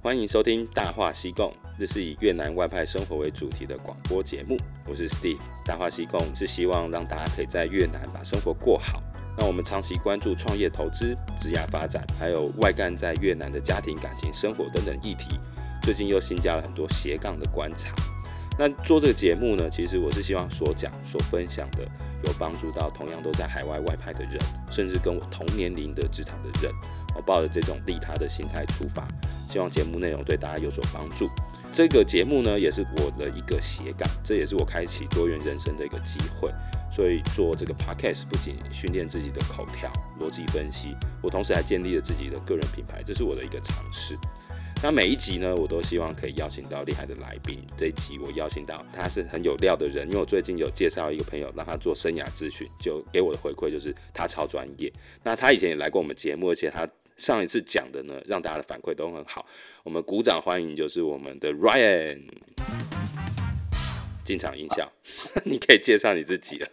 欢迎收听《大话西贡》，这是以越南外派生活为主题的广播节目。我是 Steve，《大话西贡》是希望让大家可以在越南把生活过好。那我们长期关注创业投资、职业发展，还有外干在越南的家庭、感情、生活等等议题。最近又新加了很多斜杠的观察。那做这个节目呢，其实我是希望所讲、所分享的，有帮助到同样都在海外外派的人，甚至跟我同年龄的职场的人。我抱着这种利他的心态出发，希望节目内容对大家有所帮助。这个节目呢，也是我的一个斜杠，这也是我开启多元人生的一个机会。所以做这个 podcast 不仅训练自己的口条、逻辑分析，我同时还建立了自己的个人品牌，这是我的一个尝试。那每一集呢，我都希望可以邀请到厉害的来宾。这一集我邀请到他是很有料的人，因为我最近有介绍一个朋友让他做生涯咨询，就给我的回馈就是他超专业。那他以前也来过我们节目，而且他上一次讲的呢，让大家的反馈都很好。我们鼓掌欢迎，就是我们的 Ryan。进场音效，你可以介绍你自己了。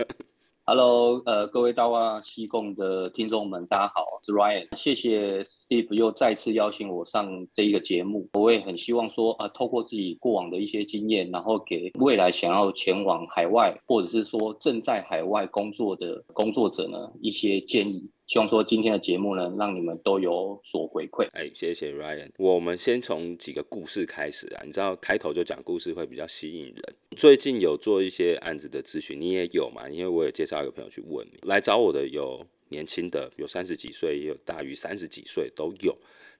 Hello，呃，各位大话西贡的听众们，大家好，我是 Ryan。谢谢 Steve 又再次邀请我上这一个节目。我也很希望说，啊、透过自己过往的一些经验，然后给未来想要前往海外，或者是说正在海外工作的工作者呢，一些建议。希望说今天的节目呢，让你们都有所回馈。哎，谢谢 Ryan。我们先从几个故事开始啊，你知道开头就讲故事会比较吸引人。最近有做一些案子的咨询，你也有嘛？因为我也介绍一个朋友去问你，来找我的有年轻的，有三十几岁，也有大于三十几岁都有。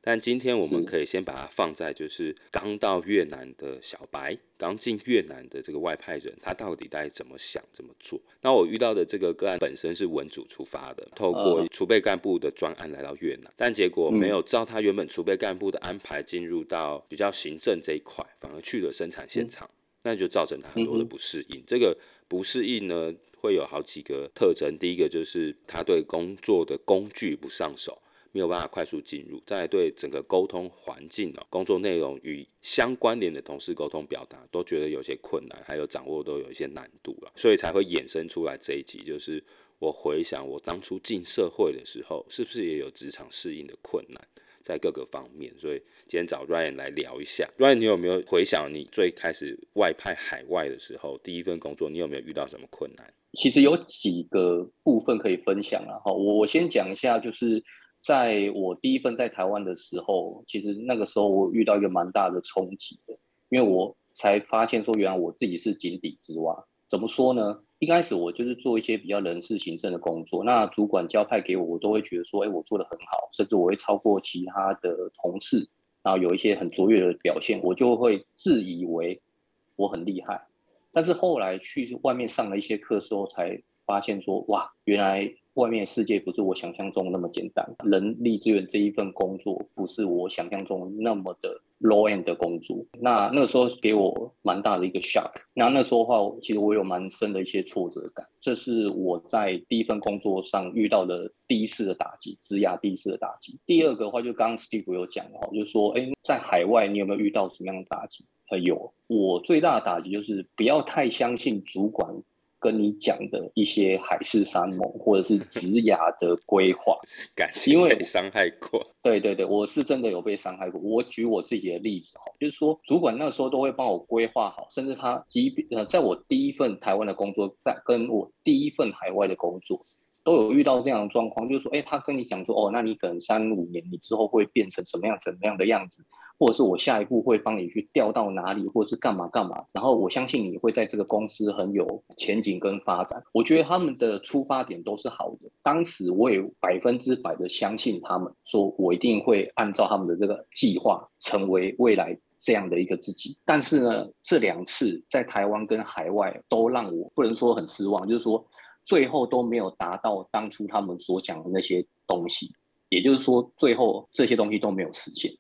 但今天我们可以先把它放在就是刚到越南的小白，刚进越南的这个外派人，他到底该怎么想、怎么做？那我遇到的这个个案本身是文组出发的，透过储备干部的专案来到越南，但结果没有照他原本储备干部的安排进入到比较行政这一块，反而去了生产现场，那就造成他很多的不适应。这个不适应呢，会有好几个特征，第一个就是他对工作的工具不上手。没有办法快速进入，再来对整个沟通环境哦，工作内容与相关联的同事沟通表达，都觉得有些困难，还有掌握都有一些难度了，所以才会衍生出来这一集。就是我回想我当初进社会的时候，是不是也有职场适应的困难，在各个方面。所以今天找 Ryan 来聊一下，Ryan，你有没有回想你最开始外派海外的时候，第一份工作你有没有遇到什么困难？其实有几个部分可以分享啊，哈，我我先讲一下，就是。在我第一份在台湾的时候，其实那个时候我遇到一个蛮大的冲击的，因为我才发现说，原来我自己是井底之蛙。怎么说呢？一开始我就是做一些比较人事行政的工作，那主管交派给我，我都会觉得说，哎，我做得很好，甚至我会超过其他的同事，然后有一些很卓越的表现，我就会自以为我很厉害。但是后来去外面上了一些课之后，才发现说，哇，原来。外面世界不是我想象中那么简单，人力资源这一份工作不是我想象中那么的 low end 的工作。那那个时候给我蛮大的一个 shock。那那时候的话，其实我有蛮深的一些挫折感。这是我在第一份工作上遇到的第一次的打击，职涯第一次的打击。第二个的话，就刚刚 Steve 有讲的话，就是说，哎，在海外你有没有遇到什么样的打击？呃，有。我最大的打击就是不要太相信主管。跟你讲的一些海誓山盟，或者是 职涯的规划，感情被伤害过。对对对，我是真的有被伤害过。我举我自己的例子哈，就是说主管那时候都会帮我规划好，甚至他即便呃，在我第一份台湾的工作，在跟我第一份海外的工作，都有遇到这样的状况，就是说，哎，他跟你讲说，哦，那你可能三五年你之后会变成什么样、怎么样的样子。或者是我下一步会帮你去调到哪里，或者是干嘛干嘛，然后我相信你会在这个公司很有前景跟发展。我觉得他们的出发点都是好的，当时我也百分之百的相信他们，说我一定会按照他们的这个计划，成为未来这样的一个自己。但是呢，这两次在台湾跟海外都让我不能说很失望，就是说最后都没有达到当初他们所讲的那些东西，也就是说最后这些东西都没有实现。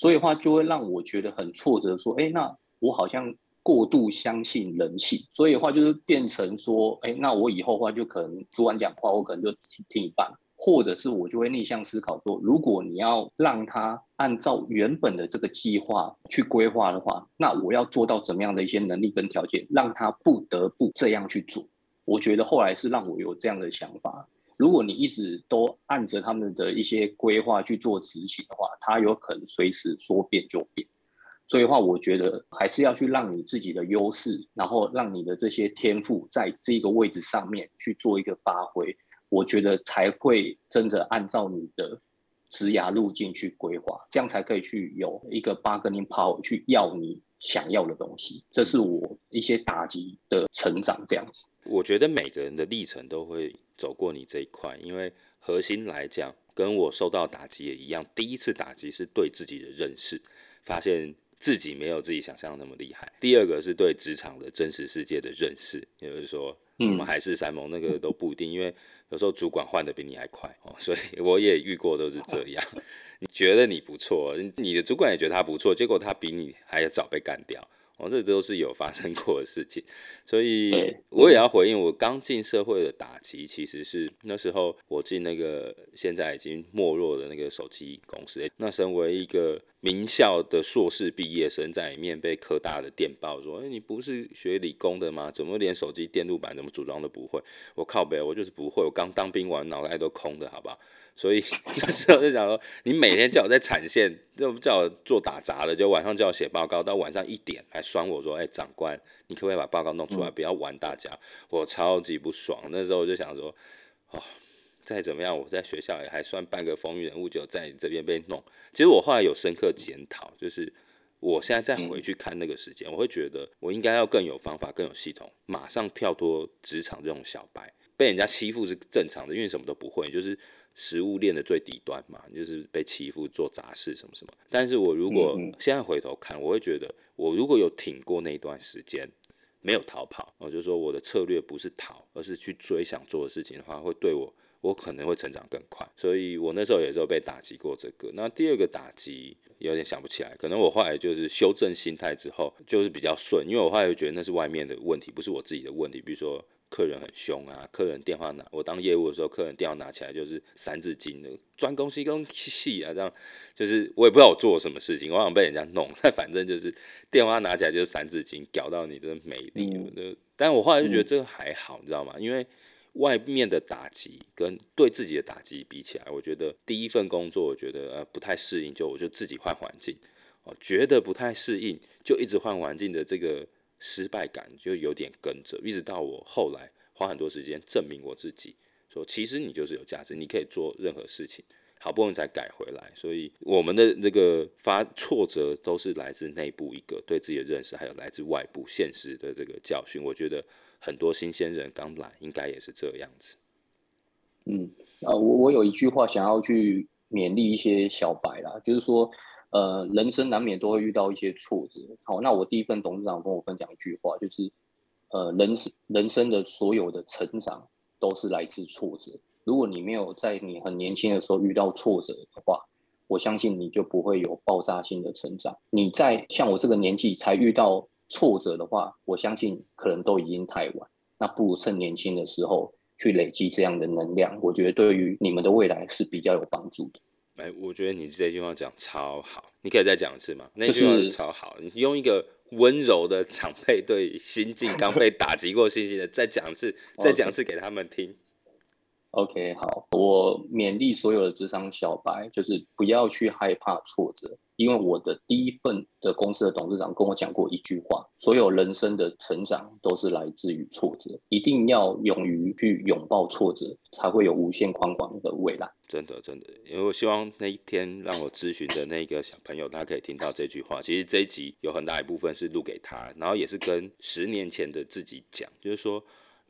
所以的话就会让我觉得很挫折，说，哎，那我好像过度相信人性，所以的话就是变成说，哎，那我以后的话就可能主管讲话，我可能就听听一半，或者是我就会逆向思考说，如果你要让他按照原本的这个计划去规划的话，那我要做到怎么样的一些能力跟条件，让他不得不这样去做。我觉得后来是让我有这样的想法。如果你一直都按着他们的一些规划去做执行的话，它有可能随时说变就变。所以的话，我觉得还是要去让你自己的优势，然后让你的这些天赋在这个位置上面去做一个发挥，我觉得才会真的按照你的职涯路径去规划，这样才可以去有一个巴格宁跑去要你想要的东西。这是我一些打击的成长这样子。我觉得每个人的历程都会走过你这一块，因为核心来讲，跟我受到打击也一样，第一次打击是对自己的认识，发现。自己没有自己想象那么厉害。第二个是对职场的真实世界的认识，也就是说，什么海誓山盟那个都不一定，因为有时候主管换的比你还快哦，所以我也遇过都是这样。你觉得你不错，你的主管也觉得他不错，结果他比你还要早被干掉。哦，这都是有发生过的事情，所以我也要回应。我刚进社会的打击，其实是那时候我进那个现在已经没落的那个手机公司。那身为一个名校的硕士毕业生，在里面被科大的电报说：“哎，你不是学理工的吗？怎么连手机电路板怎么组装都不会？”我靠北，我就是不会。我刚当兵完，脑袋都空的，好不好？所以那时候就想说，你每天叫我在产线，就叫我做打杂的，就晚上叫我写报告，到晚上一点来酸我说：“哎、欸，长官，你可不可以把报告弄出来，不要玩大家？”我超级不爽。那时候我就想说，哦，再怎么样，我在学校也还算半个风云人物，就在你这边被弄。其实我后来有深刻检讨，就是我现在再回去看那个时间，我会觉得我应该要更有方法、更有系统，马上跳脱职场这种小白，被人家欺负是正常的，因为什么都不会，就是。食物链的最底端嘛，就是被欺负做杂事什么什么。但是我如果现在回头看，我会觉得，我如果有挺过那段时间，没有逃跑，我就说我的策略不是逃，而是去追想做的事情的话，会对我，我可能会成长更快。所以我那时候也是有被打击过这个。那第二个打击有点想不起来，可能我后来就是修正心态之后，就是比较顺，因为我后来就觉得那是外面的问题，不是我自己的问题。比如说。客人很凶啊！客人电话拿我当业务的时候，客人电话拿起来就是三字经的，专攻西攻西啊，这样就是我也不知道我做了什么事情，我好像被人家弄，但反正就是电话拿起来就是三字经，搞到你真的没力。嗯、但我后来就觉得这个还好，你知道吗？因为外面的打击跟对自己的打击比起来，我觉得第一份工作我觉得呃不太适应，就我就自己换环境，哦，觉得不太适应，就一直换环境的这个。失败感就有点跟着，一直到我后来花很多时间证明我自己，说其实你就是有价值，你可以做任何事情，好不容易才改回来。所以我们的这个发挫折都是来自内部一个对自己的认识，还有来自外部现实的这个教训。我觉得很多新鲜人刚来应该也是这样子。嗯，啊，我我有一句话想要去勉励一些小白啦，就是说。呃，人生难免都会遇到一些挫折。好，那我第一份董事长跟我分享一句话，就是，呃，人生人生的所有的成长都是来自挫折。如果你没有在你很年轻的时候遇到挫折的话，我相信你就不会有爆炸性的成长。你在像我这个年纪才遇到挫折的话，我相信可能都已经太晚。那不如趁年轻的时候去累积这样的能量，我觉得对于你们的未来是比较有帮助的。哎，我觉得你这句话讲超好，你可以再讲一次吗？那句话是超好，你用一个温柔的长辈对心境刚被打击过信心的再讲一次，再讲一次给他们听。OK，好，我勉励所有的职场小白，就是不要去害怕挫折，因为我的第一份的公司的董事长跟我讲过一句话：所有人生的成长都是来自于挫折，一定要勇于去拥抱挫折，才会有无限宽广的未来。真的，真的，因为我希望那一天让我咨询的那个小朋友，他可以听到这句话。其实这一集有很大一部分是录给他，然后也是跟十年前的自己讲，就是说。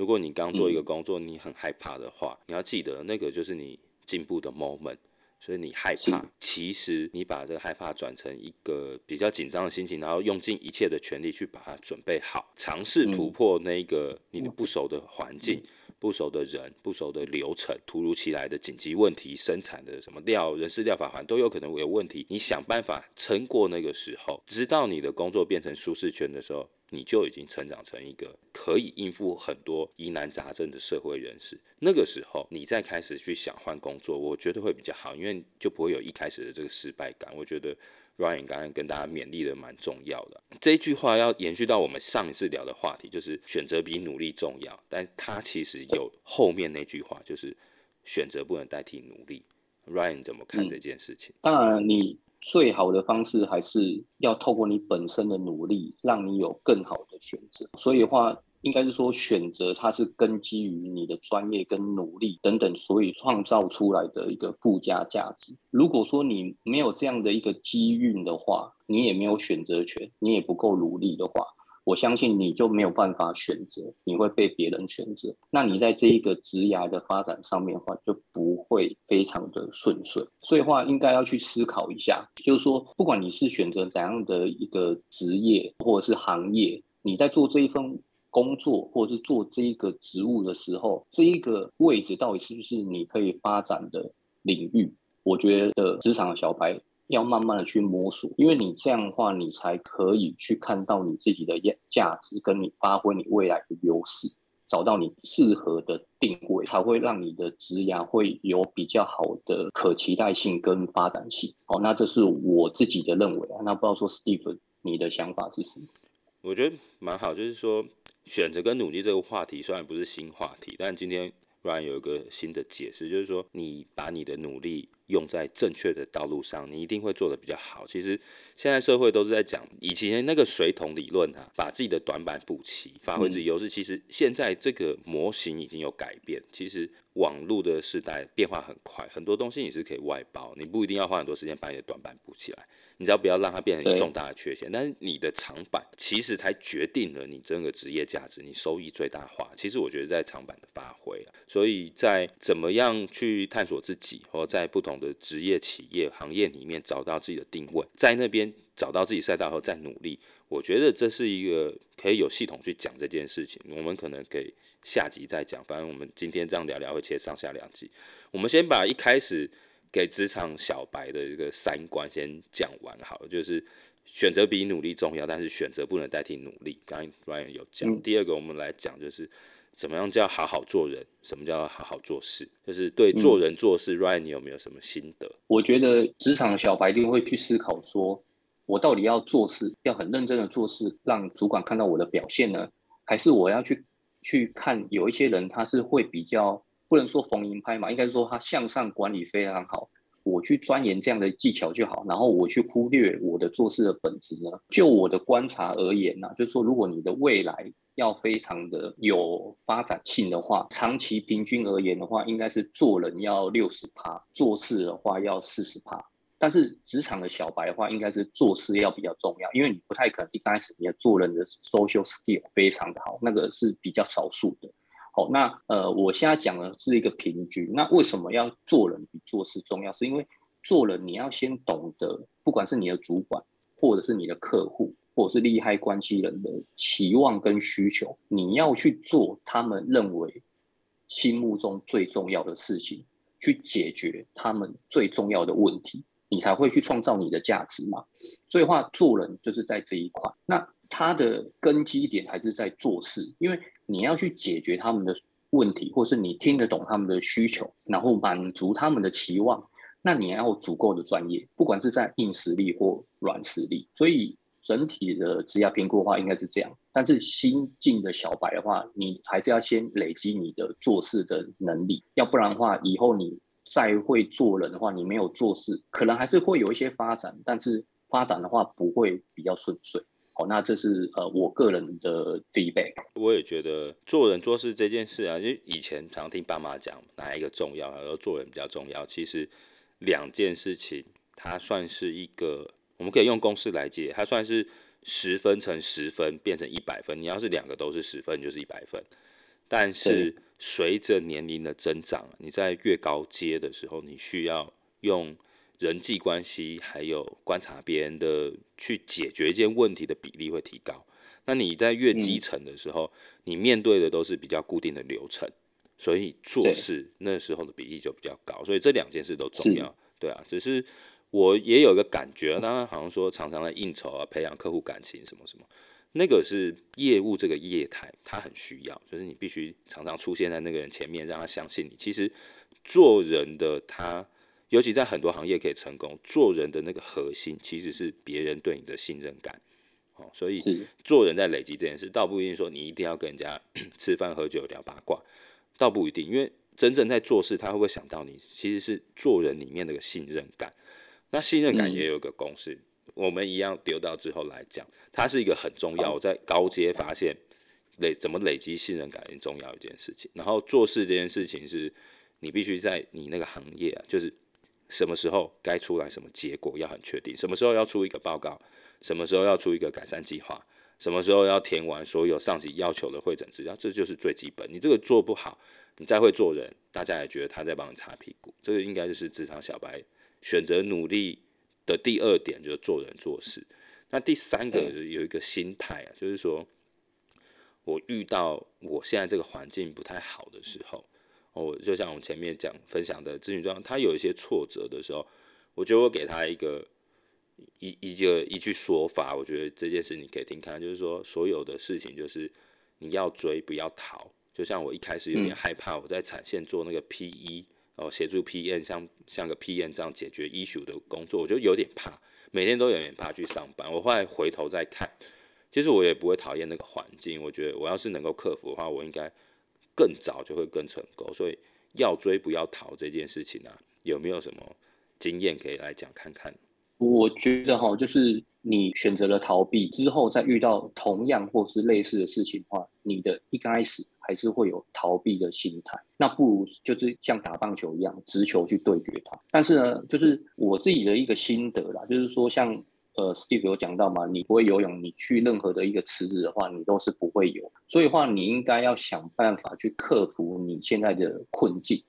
如果你刚做一个工作，你很害怕的话，你要记得那个就是你进步的 moment。所以你害怕，其实你把这个害怕转成一个比较紧张的心情，然后用尽一切的全力去把它准备好，尝试突破那个你的不熟的环境、不熟的人、不熟的流程、突如其来的紧急问题、生产的什么料、人事料法环都有可能会有问题。你想办法撑过那个时候，直到你的工作变成舒适圈的时候。你就已经成长成一个可以应付很多疑难杂症的社会人士。那个时候，你再开始去想换工作，我觉得会比较好，因为就不会有一开始的这个失败感。我觉得 Ryan 刚刚跟大家勉励的蛮重要的。这一句话要延续到我们上一次聊的话题，就是选择比努力重要。但他其实有后面那句话，就是选择不能代替努力。Ryan 怎么看这件事情？当然，你最好的方式还是要透过你本身的努力，让你有更好的选择。所以的话，应该是说选择它是根基于你的专业跟努力等等，所以创造出来的一个附加价值。如果说你没有这样的一个机运的话，你也没有选择权，你也不够努力的话。我相信你就没有办法选择，你会被别人选择。那你在这一个职涯的发展上面的话，就不会非常的顺遂。所以话应该要去思考一下，就是说，不管你是选择怎样的一个职业或者是行业，你在做这一份工作或者是做这一个职务的时候，这一个位置到底是不是你可以发展的领域？我觉得职场小白。要慢慢的去摸索，因为你这样的话，你才可以去看到你自己的价值，跟你发挥你未来的优势，找到你适合的定位，才会让你的职涯会有比较好的可期待性跟发展性。哦，那这是我自己的认为啊。那不知道说 Steve 你的想法是什么？我觉得蛮好，就是说选择跟努力这个话题虽然不是新话题，但今天 Ryan 有一个新的解释，就是说你把你的努力。用在正确的道路上，你一定会做得比较好。其实现在社会都是在讲以前那个水桶理论啊，把自己的短板补齐，发挥自己优势。其实现在这个模型已经有改变。其实网络的时代变化很快，很多东西你是可以外包，你不一定要花很多时间把你的短板补起来。你只要不要让它变成重大的缺陷，但是你的长板其实才决定了你整个职业价值，你收益最大化。其实我觉得在长板的发挥，所以在怎么样去探索自己，或在不同的职业、企业、行业里面找到自己的定位，在那边找到自己赛道后再努力，我觉得这是一个可以有系统去讲这件事情。我们可能可以下集再讲，反正我们今天这样聊聊会切上下两集。我们先把一开始。给职场小白的一个三观先讲完好了，就是选择比努力重要，但是选择不能代替努力。刚才 Ryan 有讲，嗯、第二个我们来讲就是怎么样叫好好做人，什么叫好好做事，就是对做人做事、嗯、，Ryan 你有没有什么心得？我觉得职场小白一定会去思考说，我到底要做事，要很认真的做事，让主管看到我的表现呢，还是我要去去看有一些人他是会比较。不能说逢迎拍嘛，应该是说他向上管理非常好。我去钻研这样的技巧就好，然后我去忽略我的做事的本质呢？就我的观察而言呢、就是说，如果你的未来要非常的有发展性的话，长期平均而言的话，应该是做人要六十趴，做事的话要四十趴。但是职场的小白的话，应该是做事要比较重要，因为你不太可能一开始你的做人的 social skill 非常的好，那个是比较少数的。好，那呃，我现在讲的是一个平均。那为什么要做人比做事重要？是因为做人你要先懂得，不管是你的主管，或者是你的客户，或者是利害关系人的期望跟需求，你要去做他们认为心目中最重要的事情，去解决他们最重要的问题，你才会去创造你的价值嘛。所以话，做人就是在这一块。那它的根基点还是在做事，因为。你要去解决他们的问题，或是你听得懂他们的需求，然后满足他们的期望，那你要足够的专业，不管是在硬实力或软实力。所以整体的职业评估的话，应该是这样。但是新进的小白的话，你还是要先累积你的做事的能力，要不然的话，以后你再会做人的话，你没有做事，可能还是会有一些发展，但是发展的话不会比较顺遂。那这是呃我个人的体会。我也觉得做人做事这件事啊，就以前常听爸妈讲哪一个重要，然后做人比较重要。其实两件事情，它算是一个，我们可以用公式来解，它算是十分乘十分变成一百分。你要是两个都是十分，就是一百分。但是随着年龄的增长，你在越高阶的时候，你需要用。人际关系还有观察别人的去解决一件问题的比例会提高。那你在越基层的时候，你面对的都是比较固定的流程，所以做事那时候的比例就比较高。所以这两件事都重要，对啊。只是我也有一个感觉，当然好像说常常在应酬啊，培养客户感情什么什么，那个是业务这个业态，他很需要，就是你必须常常出现在那个人前面，让他相信你。其实做人的他。尤其在很多行业可以成功，做人的那个核心其实是别人对你的信任感，哦，所以做人在累积这件事，倒不一定说你一定要跟人家 吃饭喝酒聊八卦，倒不一定，因为真正在做事，他会不会想到你？其实是做人里面那个信任感。那信任感也有一个公式，嗯、我们一样丢到之后来讲，它是一个很重要。我在高阶发现累怎么累积信任感很重要一件事情。然后做事这件事情是，你必须在你那个行业啊，就是什么时候该出来什么结果要很确定，什么时候要出一个报告，什么时候要出一个改善计划，什么时候要填完所有上级要求的会诊资料，这就是最基本。你这个做不好，你再会做人，大家也觉得他在帮你擦屁股。这个应该就是职场小白。选择努力的第二点就是做人做事。那第三个有一个心态啊，就是说，我遇到我现在这个环境不太好的时候，哦，就像我前面讲分享的咨询状，他有一些挫折的时候，我觉得我给他一个一一个一句说法，我觉得这件事你可以听看，就是说，所有的事情就是你要追不要逃。就像我一开始有点害怕，我在产线做那个 PE。哦，协助 P N 像像个 P N 这样解决 issue 的工作，我就有点怕，每天都有点怕去上班。我后来回头再看，其实我也不会讨厌那个环境。我觉得我要是能够克服的话，我应该更早就会更成功。所以要追不要逃这件事情啊，有没有什么经验可以来讲看看？我觉得哈，就是你选择了逃避之后，再遇到同样或是类似的事情的话，你的一开始还是会有逃避的心态。那不如就是像打棒球一样，直球去对决它。但是呢，就是我自己的一个心得啦，就是说像呃，Steve 有讲到嘛，你不会游泳，你去任何的一个池子的话，你都是不会游。所以的话，你应该要想办法去克服你现在的困境。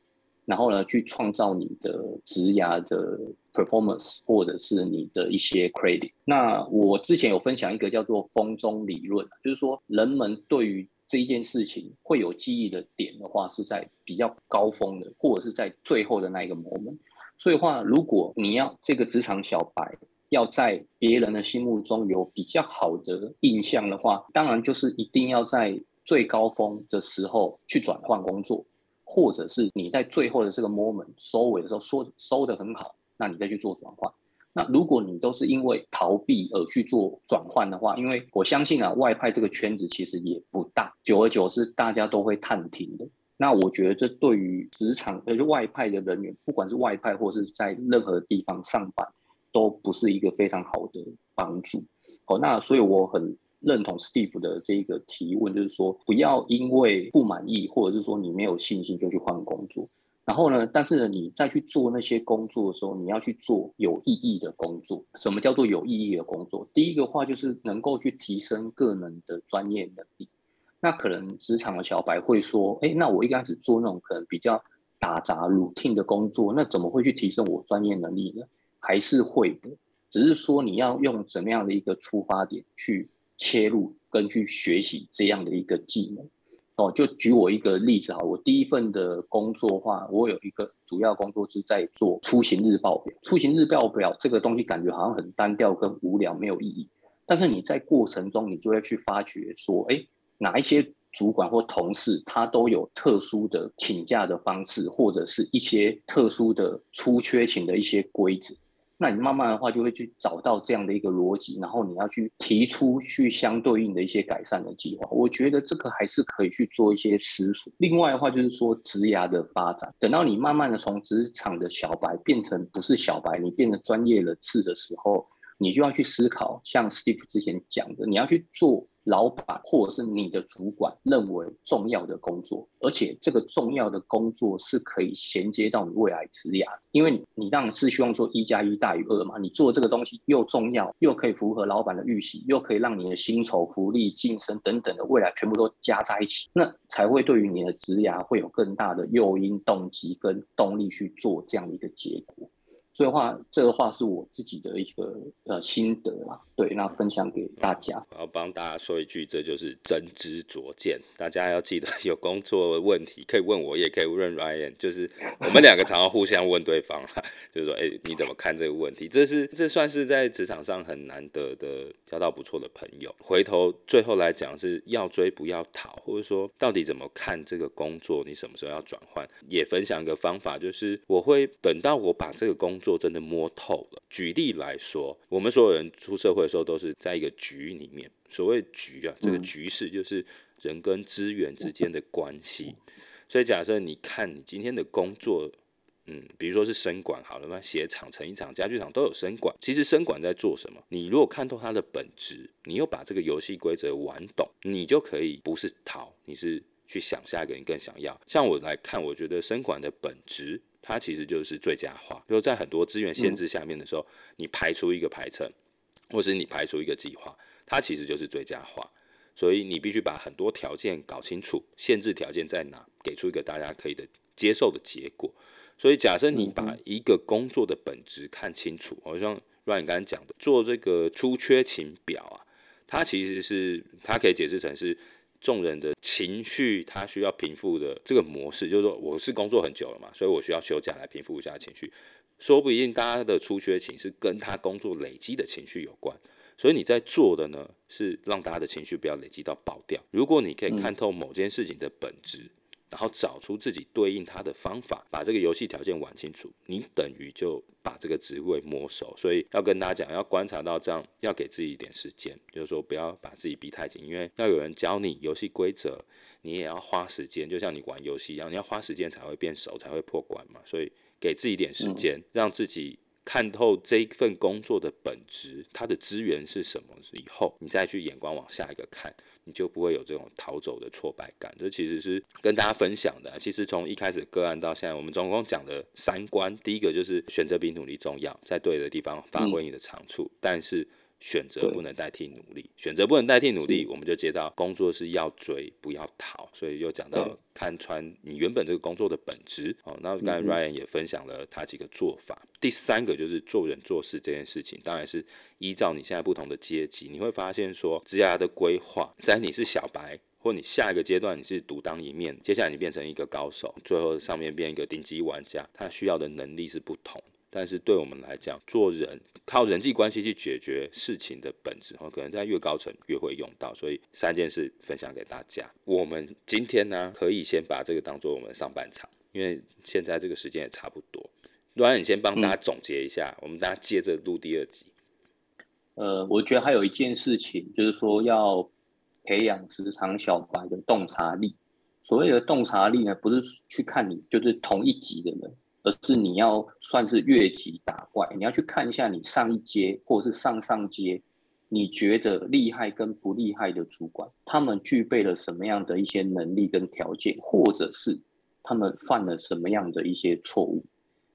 然后呢，去创造你的职涯的 performance，或者是你的一些 credit。那我之前有分享一个叫做风中理论，就是说人们对于这一件事情会有记忆的点的话，是在比较高峰的，或者是在最后的那一个 moment。所以话，如果你要这个职场小白要在别人的心目中有比较好的印象的话，当然就是一定要在最高峰的时候去转换工作。或者是你在最后的这个 moment 收尾的时候收收得很好，那你再去做转换。那如果你都是因为逃避而去做转换的话，因为我相信啊，外派这个圈子其实也不大，久而久之大家都会探听的。那我觉得这对于职场，就外派的人员，不管是外派或是在任何地方上班，都不是一个非常好的帮助。好，那所以我很。认同 Steve 的这个提问，就是说不要因为不满意，或者是说你没有信心就去换工作。然后呢，但是呢，你再去做那些工作的时候，你要去做有意义的工作。什么叫做有意义的工作？第一个话就是能够去提升个人的专业能力。那可能职场的小白会说，哎，那我一开始做那种可能比较打杂 routine 的工作，那怎么会去提升我专业能力呢？还是会的，只是说你要用怎么样的一个出发点去。切入跟去学习这样的一个技能，哦，就举我一个例子哈，我第一份的工作话，我有一个主要工作是在做出行日报表。出行日报表这个东西感觉好像很单调跟无聊，没有意义。但是你在过程中，你就会去发觉说，哎，哪一些主管或同事他都有特殊的请假的方式，或者是一些特殊的出缺勤的一些规则。那你慢慢的话就会去找到这样的一个逻辑，然后你要去提出去相对应的一些改善的计划。我觉得这个还是可以去做一些思索。另外的话就是说职涯的发展，等到你慢慢的从职场的小白变成不是小白，你变成专业人士的时候，你就要去思考，像 Steve 之前讲的，你要去做。老板或者是你的主管认为重要的工作，而且这个重要的工作是可以衔接到你未来职涯，因为你当然是希望说一加一大于二嘛，你做这个东西又重要，又可以符合老板的预期，又可以让你的薪酬、福利、晋升等等的未来全部都加在一起，那才会对于你的职涯会有更大的诱因、动机跟动力去做这样一个结果。所以话，这个话是我自己的一个呃心得啦，对，那分享给大家。我要帮大家说一句，这就是真知灼见。大家要记得，有工作问题可以问我，也可以问 Ryan，就是我们两个常常互相问对方，就是说，哎、你怎么看这个问题？这是这算是在职场上很难得的交到不错的朋友。回头最后来讲，是要追不要逃，或者说到底怎么看这个工作？你什么时候要转换？也分享一个方法，就是我会等到我把这个工做真的摸透了。举例来说，我们所有人出社会的时候都是在一个局里面。所谓局啊，这个局势就是人跟资源之间的关系。所以假设你看你今天的工作。嗯，比如说是生管好了嘛，鞋厂、成衣厂、家具厂都有生管。其实生管在做什么？你如果看透它的本质，你又把这个游戏规则玩懂，你就可以不是逃，你是去想下一个你更想要。像我来看，我觉得生管的本质，它其实就是最佳化。就是在很多资源限制下面的时候，嗯、你排出一个排程，或是你排出一个计划，它其实就是最佳化。所以你必须把很多条件搞清楚，限制条件在哪，给出一个大家可以的接受的结果。所以，假设你把一个工作的本质看清楚，好像 Ryan 刚才讲的，做这个出缺勤表啊，它其实是它可以解释成是众人的情绪，他需要平复的这个模式，就是说我是工作很久了嘛，所以我需要休假来平复一下情绪，说不一定大家的出缺勤是跟他工作累积的情绪有关，所以你在做的呢，是让大家的情绪不要累积到爆掉。如果你可以看透某件事情的本质。然后找出自己对应它的方法，把这个游戏条件玩清楚，你等于就把这个职位摸熟。所以要跟大家讲，要观察到这样，要给自己一点时间，就是说不要把自己逼太紧，因为要有人教你游戏规则，你也要花时间，就像你玩游戏一样，你要花时间才会变熟，才会破关嘛。所以给自己一点时间，让自己。看透这一份工作的本质，它的资源是什么以后，你再去眼光往下一个看，你就不会有这种逃走的挫败感。这其实是跟大家分享的。其实从一开始个案到现在，我们总共讲的三关，第一个就是选择比努力重要，在对的地方发挥你的长处，但是。选择不能代替努力，选择不能代替努力，我们就接到工作是要追不要逃，所以又讲到看穿你原本这个工作的本质。哦，那刚才 Ryan 也分享了他几个做法。第三个就是做人做事这件事情，当然是依照你现在不同的阶级，你会发现说职涯的规划，在你是小白，或你下一个阶段你是独当一面，接下来你变成一个高手，最后上面变一个顶级玩家，他需要的能力是不同。但是对我们来讲，做人靠人际关系去解决事情的本质，可能在越高层越会用到。所以三件事分享给大家。我们今天呢，可以先把这个当做我们上半场，因为现在这个时间也差不多。Ryan，你先帮大家总结一下，嗯、我们大家接着录第二集。呃，我觉得还有一件事情，就是说要培养职场小白的洞察力。所谓的洞察力呢，不是去看你就是同一级的人。而是你要算是越级打怪，你要去看一下你上一阶或者是上上阶，你觉得厉害跟不厉害的主管，他们具备了什么样的一些能力跟条件，或者是他们犯了什么样的一些错误。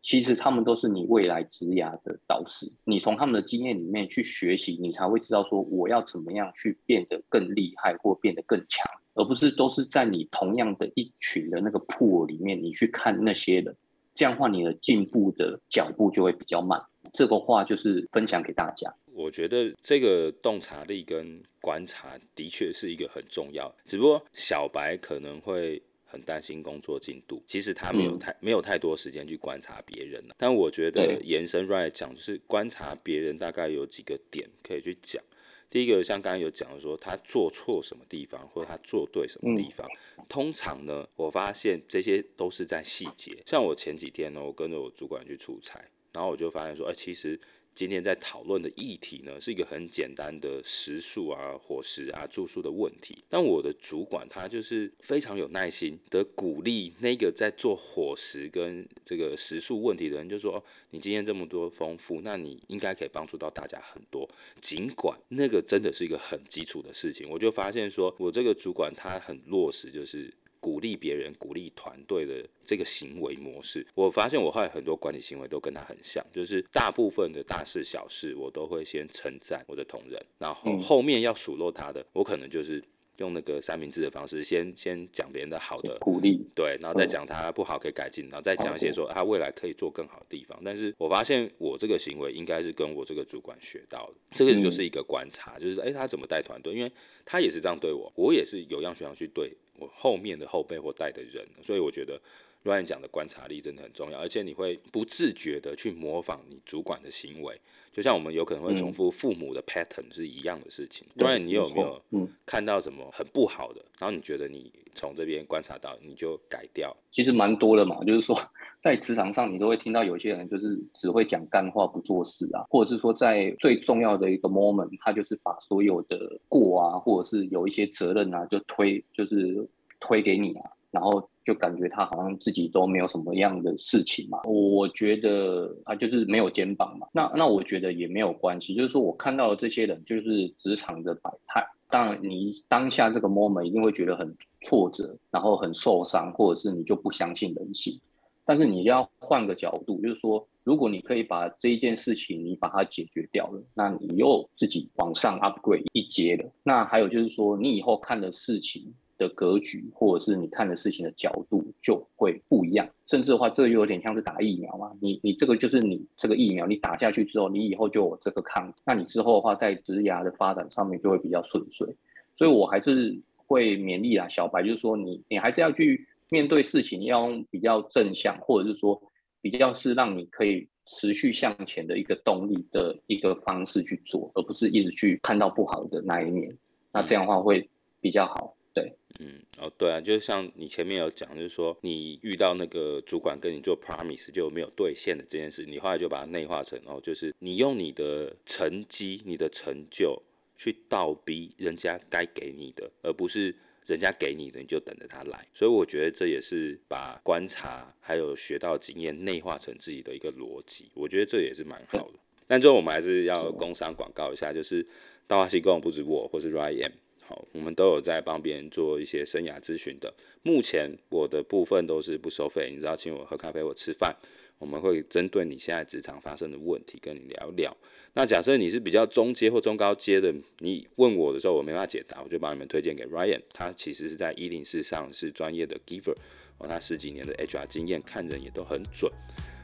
其实他们都是你未来职涯的导师，你从他们的经验里面去学习，你才会知道说我要怎么样去变得更厉害或变得更强，而不是都是在你同样的一群的那个 pool 里面，你去看那些人。这样的话，你的进步的脚步就会比较慢。这个话就是分享给大家。我觉得这个洞察力跟观察的确是一个很重要。只不过小白可能会很担心工作进度，其实他没有太、嗯、没有太多时间去观察别人。但我觉得延伸 right 讲，就是观察别人大概有几个点可以去讲。第一个像刚刚有讲的说，他做错什么地方，或者他做对什么地方。嗯、通常呢，我发现这些都是在细节。像我前几天呢，我跟着我主管去出差，然后我就发现说，哎，其实。今天在讨论的议题呢，是一个很简单的食宿啊、伙食啊、住宿的问题。但我的主管他就是非常有耐心的鼓励那个在做伙食跟这个食宿问题的人，就说：“你今天这么多丰富，那你应该可以帮助到大家很多。”尽管那个真的是一个很基础的事情，我就发现说我这个主管他很落实，就是。鼓励别人、鼓励团队的这个行为模式，我发现我后来很多管理行为都跟他很像，就是大部分的大事小事，我都会先称赞我的同仁，然后后面要数落他的，我可能就是用那个三明治的方式，先先讲别人的好的鼓励，对，然后再讲他不好可以改进，然后再讲一些说他未来可以做更好的地方。但是我发现我这个行为应该是跟我这个主管学到的，这个就是一个观察，就是哎，他怎么带团队，因为他也是这样对我，我也是有样学样去对。我后面的后辈或带的人，所以我觉得 Ryan 讲的观察力真的很重要，而且你会不自觉的去模仿你主管的行为，就像我们有可能会重复父母的 pattern 是一样的事情。Ryan，你有没有看到什么很不好的，然后你觉得你从这边观察到，你就改掉？其实蛮多的嘛，就是说在职场上，你都会听到有些人就是只会讲干话不做事啊，或者是说在最重要的一个 moment，他就是把所有的过啊，或者是有一些责任啊，就推就是推给你啊，然后就感觉他好像自己都没有什么样的事情嘛。我觉得他就是没有肩膀嘛。那那我觉得也没有关系，就是说我看到的这些人就是职场的百态。当然，你当下这个 moment 一定会觉得很挫折，然后很受伤，或者是你就不相信人性。但是你要换个角度，就是说，如果你可以把这一件事情你把它解决掉了，那你又自己往上 upgrade 一阶了。那还有就是说，你以后看的事情的格局，或者是你看的事情的角度就会不一样。甚至的话，这又有点像是打疫苗嘛。你你这个就是你这个疫苗，你打下去之后，你以后就有这个抗体，那你之后的话，在职涯的发展上面就会比较顺遂。所以我还是会勉励啊，小白，就是说你你还是要去。面对事情要用比较正向，或者是说比较是让你可以持续向前的一个动力的一个方式去做，而不是一直去看到不好的那一面。那这样的话会比较好。对，嗯，哦，对啊，就像你前面有讲，就是说你遇到那个主管跟你做 promise 就没有兑现的这件事，你后来就把它内化成哦，就是你用你的成绩、你的成就去倒逼人家该给你的，而不是。人家给你的，你就等着他来，所以我觉得这也是把观察还有学到经验内化成自己的一个逻辑，我觉得这也是蛮好的。但最后我们还是要工商广告一下，就是大话西贡不止我或是 Ryan，好，我们都有在帮别人做一些生涯咨询的。目前我的部分都是不收费，你知道，请我喝咖啡或吃饭。我们会针对你现在职场发生的问题跟你聊聊。那假设你是比较中阶或中高阶的，你问我的时候我没办法解答，我就把你们推荐给 Ryan。他其实是在一零四上是专业的 Giver，哦，他十几年的 HR 经验，看人也都很准。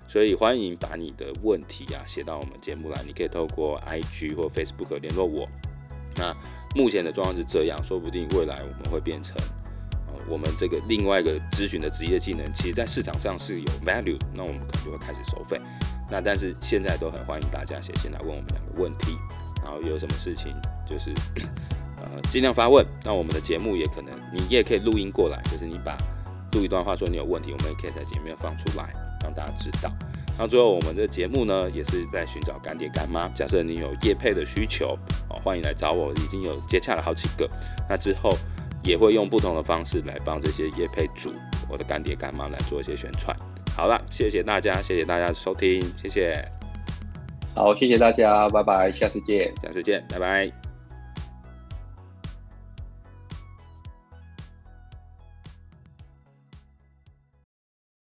所以欢迎把你的问题啊写到我们节目来，你可以透过 IG 或 Facebook 联络我。那目前的状况是这样，说不定未来我们会变成。我们这个另外一个咨询的职业技能，其实在市场上是有 value，那我们可能就会开始收费。那但是现在都很欢迎大家写信来问我们两个问题，然后有什么事情就是呃尽量发问。那我们的节目也可能你也可以录音过来，就是你把录一段话说你有问题，我们也可以在节目里面放出来让大家知道。然后最后我们的节目呢也是在寻找干爹干妈，假设你有业配的需求，哦欢迎来找我，已经有接洽了好几个。那之后。也会用不同的方式来帮这些业配主，我的干爹干妈来做一些宣传。好了，谢谢大家，谢谢大家收听，谢谢。好，谢谢大家，拜拜，下次见，下次见，拜拜。